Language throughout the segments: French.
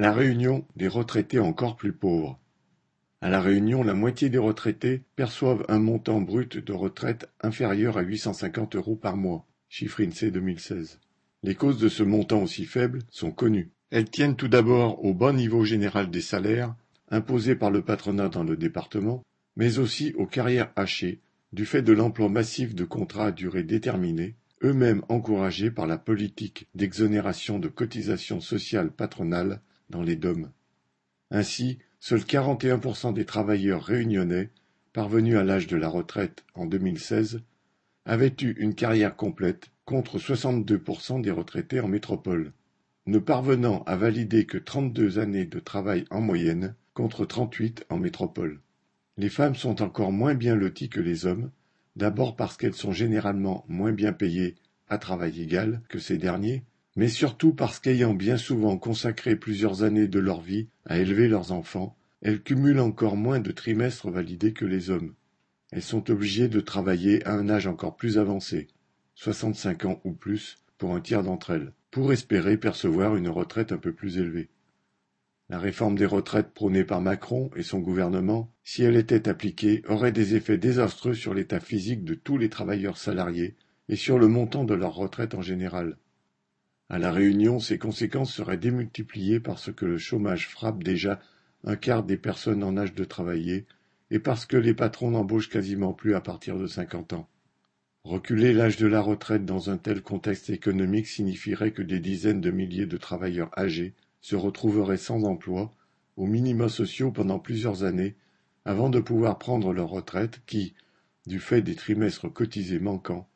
La Réunion, des retraités encore plus pauvres. À La Réunion, la moitié des retraités perçoivent un montant brut de retraite inférieur à 850 euros par mois, chiffre INSEE 2016. Les causes de ce montant aussi faible sont connues. Elles tiennent tout d'abord au bas niveau général des salaires, imposés par le patronat dans le département, mais aussi aux carrières hachées, du fait de l'emploi massif de contrats à durée déterminée, eux-mêmes encouragés par la politique d'exonération de cotisations sociales patronales dans les DOM. Ainsi, seuls 41% des travailleurs réunionnais, parvenus à l'âge de la retraite en 2016, avaient eu une carrière complète contre 62% des retraités en métropole, ne parvenant à valider que 32 années de travail en moyenne contre 38 en métropole. Les femmes sont encore moins bien loties que les hommes, d'abord parce qu'elles sont généralement moins bien payées à travail égal que ces derniers, mais surtout parce qu'ayant bien souvent consacré plusieurs années de leur vie à élever leurs enfants, elles cumulent encore moins de trimestres validés que les hommes. Elles sont obligées de travailler à un âge encore plus avancé, 65 ans ou plus pour un tiers d'entre elles, pour espérer percevoir une retraite un peu plus élevée. La réforme des retraites prônée par Macron et son gouvernement, si elle était appliquée, aurait des effets désastreux sur l'état physique de tous les travailleurs salariés et sur le montant de leur retraite en général. À La Réunion, ces conséquences seraient démultipliées parce que le chômage frappe déjà un quart des personnes en âge de travailler et parce que les patrons n'embauchent quasiment plus à partir de cinquante ans. Reculer l'âge de la retraite dans un tel contexte économique signifierait que des dizaines de milliers de travailleurs âgés se retrouveraient sans emploi, aux minima sociaux pendant plusieurs années, avant de pouvoir prendre leur retraite qui, du fait des trimestres cotisés manquants,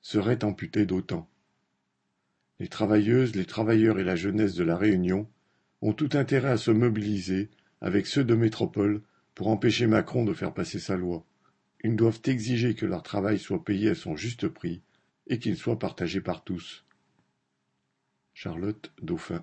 serait amputée d'autant. Les travailleuses, les travailleurs et la jeunesse de La Réunion ont tout intérêt à se mobiliser avec ceux de métropole pour empêcher Macron de faire passer sa loi. Ils doivent exiger que leur travail soit payé à son juste prix et qu'il soit partagé par tous. Charlotte Dauphin